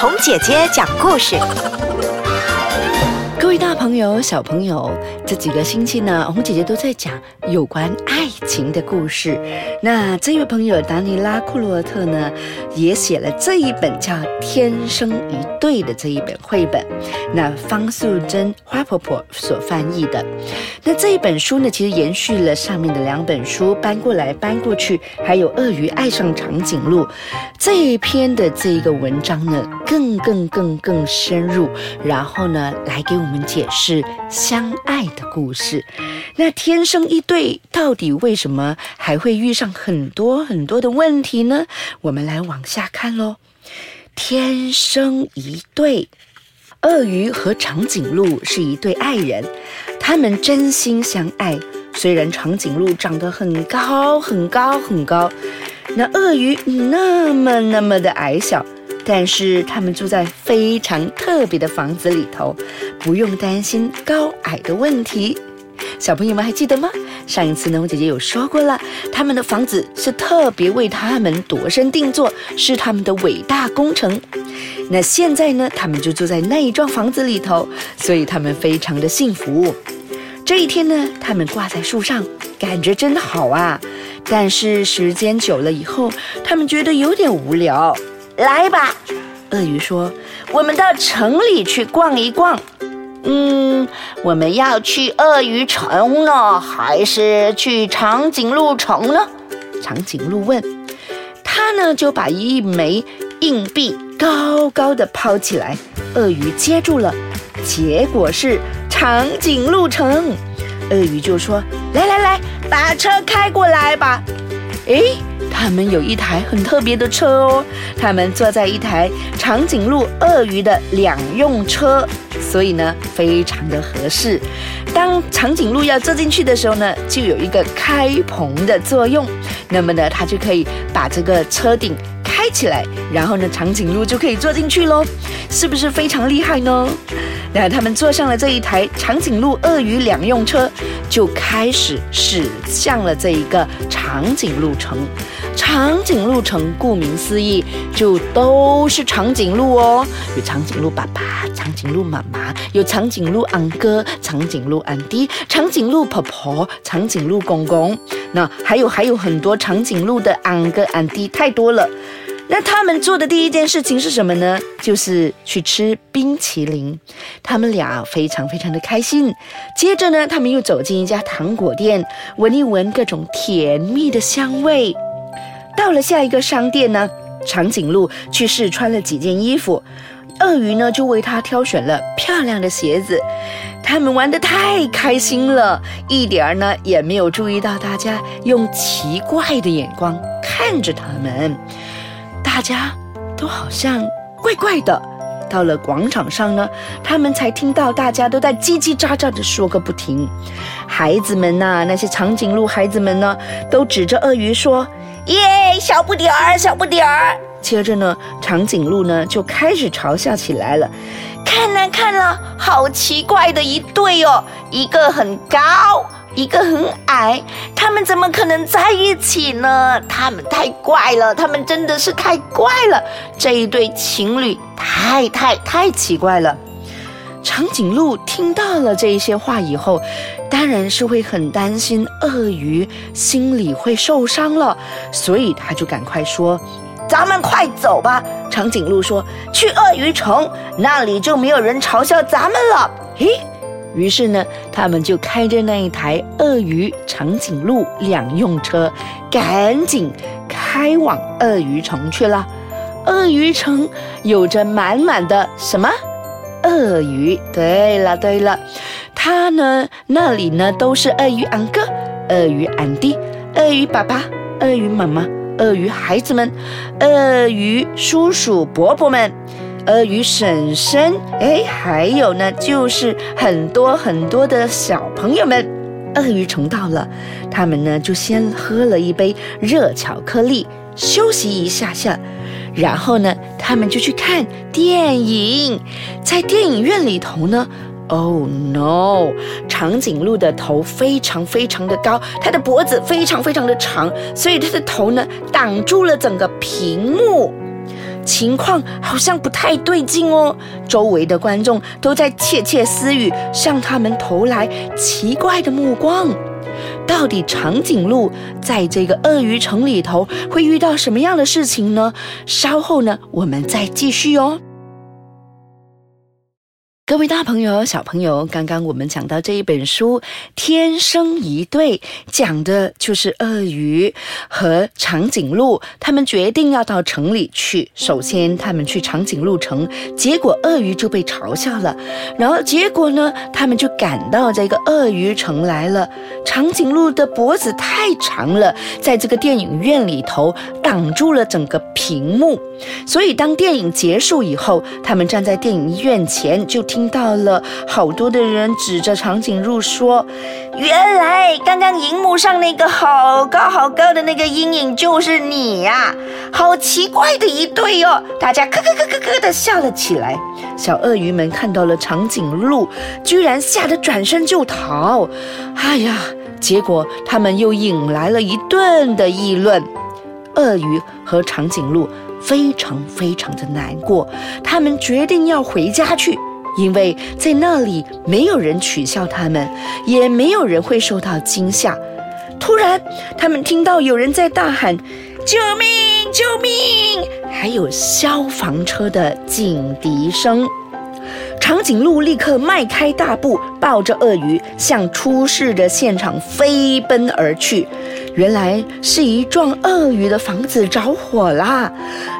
红姐姐讲故事。大朋友、小朋友，这几个星期呢，红姐姐都在讲有关爱情的故事。那这位朋友达尼拉库洛特呢，也写了这一本叫《天生一对》的这一本绘本。那方素珍花婆婆所翻译的。那这一本书呢，其实延续了上面的两本书，搬过来搬过去，还有鳄鱼爱上长颈鹿这一篇的这一个文章呢，更更更更深入，然后呢，来给我们。解释相爱的故事，那天生一对到底为什么还会遇上很多很多的问题呢？我们来往下看喽。天生一对，鳄鱼和长颈鹿是一对爱人，他们真心相爱。虽然长颈鹿长得很高很高很高，那鳄鱼那么那么的矮小。但是他们住在非常特别的房子里头，不用担心高矮的问题。小朋友们还记得吗？上一次呢，我姐姐有说过了，他们的房子是特别为他们度身定做，是他们的伟大工程。那现在呢，他们就住在那一幢房子里头，所以他们非常的幸福。这一天呢，他们挂在树上，感觉真好啊。但是时间久了以后，他们觉得有点无聊。来吧，鳄鱼说：“我们到城里去逛一逛。”嗯，我们要去鳄鱼城呢，还是去长颈鹿城呢？长颈鹿问。他呢就把一枚硬币高高的抛起来，鳄鱼接住了，结果是长颈鹿城。鳄鱼就说：“来来来，把车开过来吧。”诶。他们有一台很特别的车哦，他们坐在一台长颈鹿、鳄鱼的两用车，所以呢非常的合适。当长颈鹿要坐进去的时候呢，就有一个开篷的作用，那么呢它就可以把这个车顶开起来，然后呢长颈鹿就可以坐进去喽，是不是非常厉害呢？那他们坐上了这一台长颈鹿、鳄鱼两用车，就开始驶向了这一个长颈鹿城。长颈鹿城顾名思义，就都是长颈鹿哦。有长颈鹿爸爸、长颈鹿妈妈，有长颈鹿昂哥、长颈鹿安迪、长颈鹿婆婆、长颈鹿公公。那还有还有很多长颈鹿的昂哥、安迪，太多了。那他们做的第一件事情是什么呢？就是去吃冰淇淋。他们俩非常非常的开心。接着呢，他们又走进一家糖果店，闻一闻各种甜蜜的香味。到了下一个商店呢，长颈鹿去试穿了几件衣服，鳄鱼呢就为它挑选了漂亮的鞋子。他们玩的太开心了，一点儿呢也没有注意到大家用奇怪的眼光看着他们。大家都好像怪怪的。到了广场上呢，他们才听到大家都在叽叽喳喳的说个不停。孩子们呐，那些长颈鹿孩子们呢，都指着鳄鱼说：“耶，小不点儿，小不点儿。”接着呢，长颈鹿呢就开始嘲笑起来了：“看呐，看了，好奇怪的一对哦，一个很高。”一个很矮，他们怎么可能在一起呢？他们太怪了，他们真的是太怪了。这一对情侣太太太奇怪了。长颈鹿听到了这些话以后，当然是会很担心鳄鱼心里会受伤了，所以他就赶快说：“咱们快走吧。”长颈鹿说：“去鳄鱼城，那里就没有人嘲笑咱们了。”嘿。于是呢，他们就开着那一台鳄鱼长颈鹿两用车，赶紧开往鳄鱼城去了。鳄鱼城有着满满的什么？鳄鱼。对了对了，它呢那里呢都是鳄鱼安哥、鳄鱼安迪、鳄鱼爸爸、鳄鱼妈妈、鳄鱼孩子们、鳄鱼叔叔伯伯们。鳄鱼婶婶，哎，还有呢，就是很多很多的小朋友们。鳄鱼虫到了，他们呢就先喝了一杯热巧克力，休息一下下，然后呢，他们就去看电影。在电影院里头呢，Oh no！长颈鹿的头非常非常的高，它的脖子非常非常的长，所以它的头呢挡住了整个屏幕。情况好像不太对劲哦。周围的观众都在窃窃私语，向他们投来奇怪的目光。到底长颈鹿在这个鳄鱼城里头会遇到什么样的事情呢？稍后呢，我们再继续哦。各位大朋友、小朋友，刚刚我们讲到这一本书《天生一对》，讲的就是鳄鱼和长颈鹿，他们决定要到城里去。首先，他们去长颈鹿城，结果鳄鱼就被嘲笑了。然后，结果呢，他们就赶到这个鳄鱼城来了。长颈鹿的脖子太长了，在这个电影院里头挡住了整个屏幕，所以当电影结束以后，他们站在电影院前就听。听到了，好多的人指着长颈鹿说：“原来刚刚荧幕上那个好高好高的那个阴影就是你呀！好奇怪的一对哦！”大家咯咯咯咯咯的笑了起来。小鳄鱼们看到了长颈鹿，居然吓得转身就逃。哎呀，结果他们又引来了一顿的议论。鳄鱼和长颈鹿非常非常的难过，他们决定要回家去。因为在那里没有人取笑他们，也没有人会受到惊吓。突然，他们听到有人在大喊：“救命！救命！”还有消防车的警笛声。长颈鹿立刻迈开大步，抱着鳄鱼向出事的现场飞奔而去。原来是一幢鳄鱼的房子着火啦！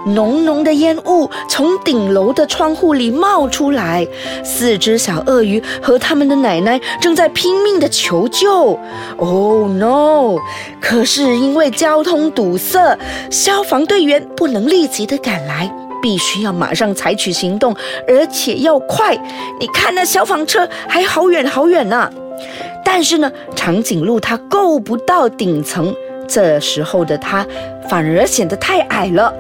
浓浓的烟雾从顶楼的窗户里冒出来，四只小鳄鱼和他们的奶奶正在拼命的求救。Oh no！可是因为交通堵塞，消防队员不能立即的赶来，必须要马上采取行动，而且要快。你看那消防车还好远好远呢。但是呢，长颈鹿它够不到顶层，这时候的它反而显得太矮了。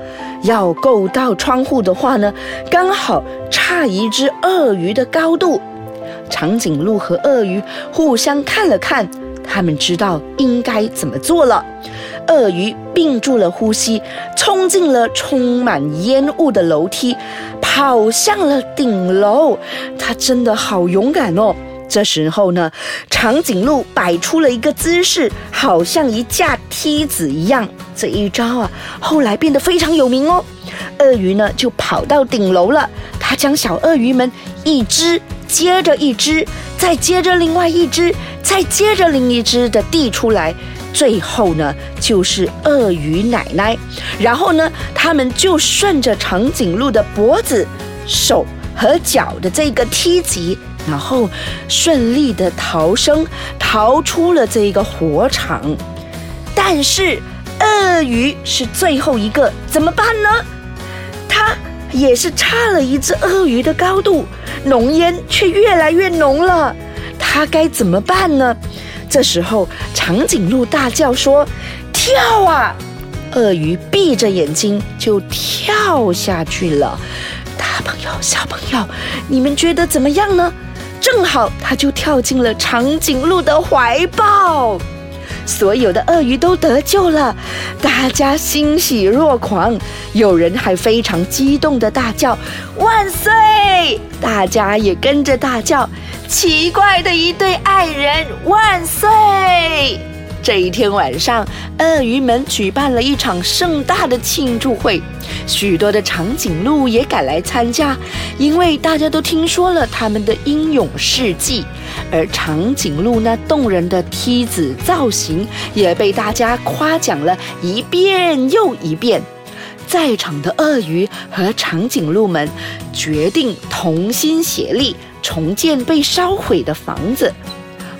要够到窗户的话呢，刚好差一只鳄鱼的高度。长颈鹿和鳄鱼互相看了看，他们知道应该怎么做了。鳄鱼屏住了呼吸，冲进了充满烟雾的楼梯，跑向了顶楼。它真的好勇敢哦！这时候呢，长颈鹿摆出了一个姿势，好像一架梯子一样。这一招啊，后来变得非常有名哦。鳄鱼呢，就跑到顶楼了。它将小鳄鱼们一只接着一只，再接着另外一只，再接着另一只的递出来。最后呢，就是鳄鱼奶奶。然后呢，他们就顺着长颈鹿的脖子、手和脚的这个梯级。然后顺利的逃生，逃出了这一个火场。但是鳄鱼是最后一个，怎么办呢？它也是差了一只鳄鱼的高度，浓烟却越来越浓了。它该怎么办呢？这时候长颈鹿大叫说：“跳啊！”鳄鱼闭着眼睛就跳下去了。大朋友、小朋友，你们觉得怎么样呢？正好，他就跳进了长颈鹿的怀抱，所有的鳄鱼都得救了，大家欣喜若狂，有人还非常激动的大叫“万岁”，大家也跟着大叫“奇怪的一对爱人万岁”。这一天晚上，鳄鱼们举办了一场盛大的庆祝会，许多的长颈鹿也赶来参加，因为大家都听说了他们的英勇事迹，而长颈鹿那动人的梯子造型也被大家夸奖了一遍又一遍。在场的鳄鱼和长颈鹿们决定同心协力，重建被烧毁的房子。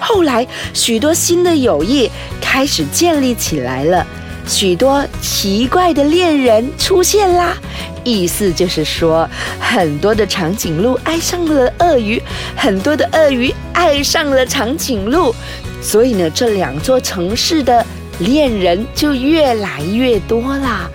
后来，许多新的友谊开始建立起来了，许多奇怪的恋人出现啦。意思就是说，很多的长颈鹿爱上了鳄鱼，很多的鳄鱼爱上了长颈鹿，所以呢，这两座城市的恋人就越来越多啦。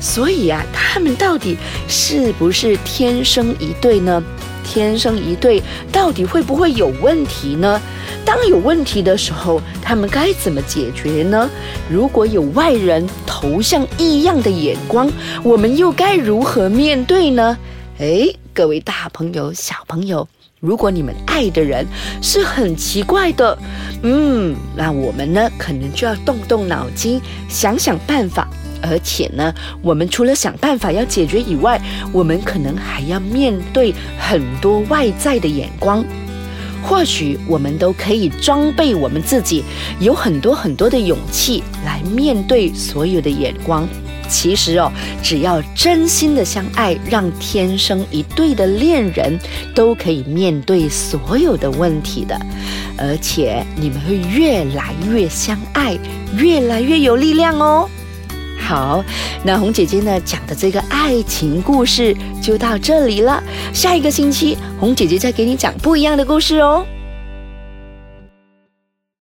所以啊，他们到底是不是天生一对呢？天生一对到底会不会有问题呢？当有问题的时候，他们该怎么解决呢？如果有外人投向异样的眼光，我们又该如何面对呢？诶，各位大朋友、小朋友，如果你们爱的人是很奇怪的，嗯，那我们呢，可能就要动动脑筋，想想办法。而且呢，我们除了想办法要解决以外，我们可能还要面对很多外在的眼光。或许我们都可以装备我们自己，有很多很多的勇气来面对所有的眼光。其实哦，只要真心的相爱，让天生一对的恋人都可以面对所有的问题的，而且你们会越来越相爱，越来越有力量哦。好，那红姐姐呢讲的这个爱情故事就到这里了。下一个星期，红姐姐再给你讲不一样的故事哦。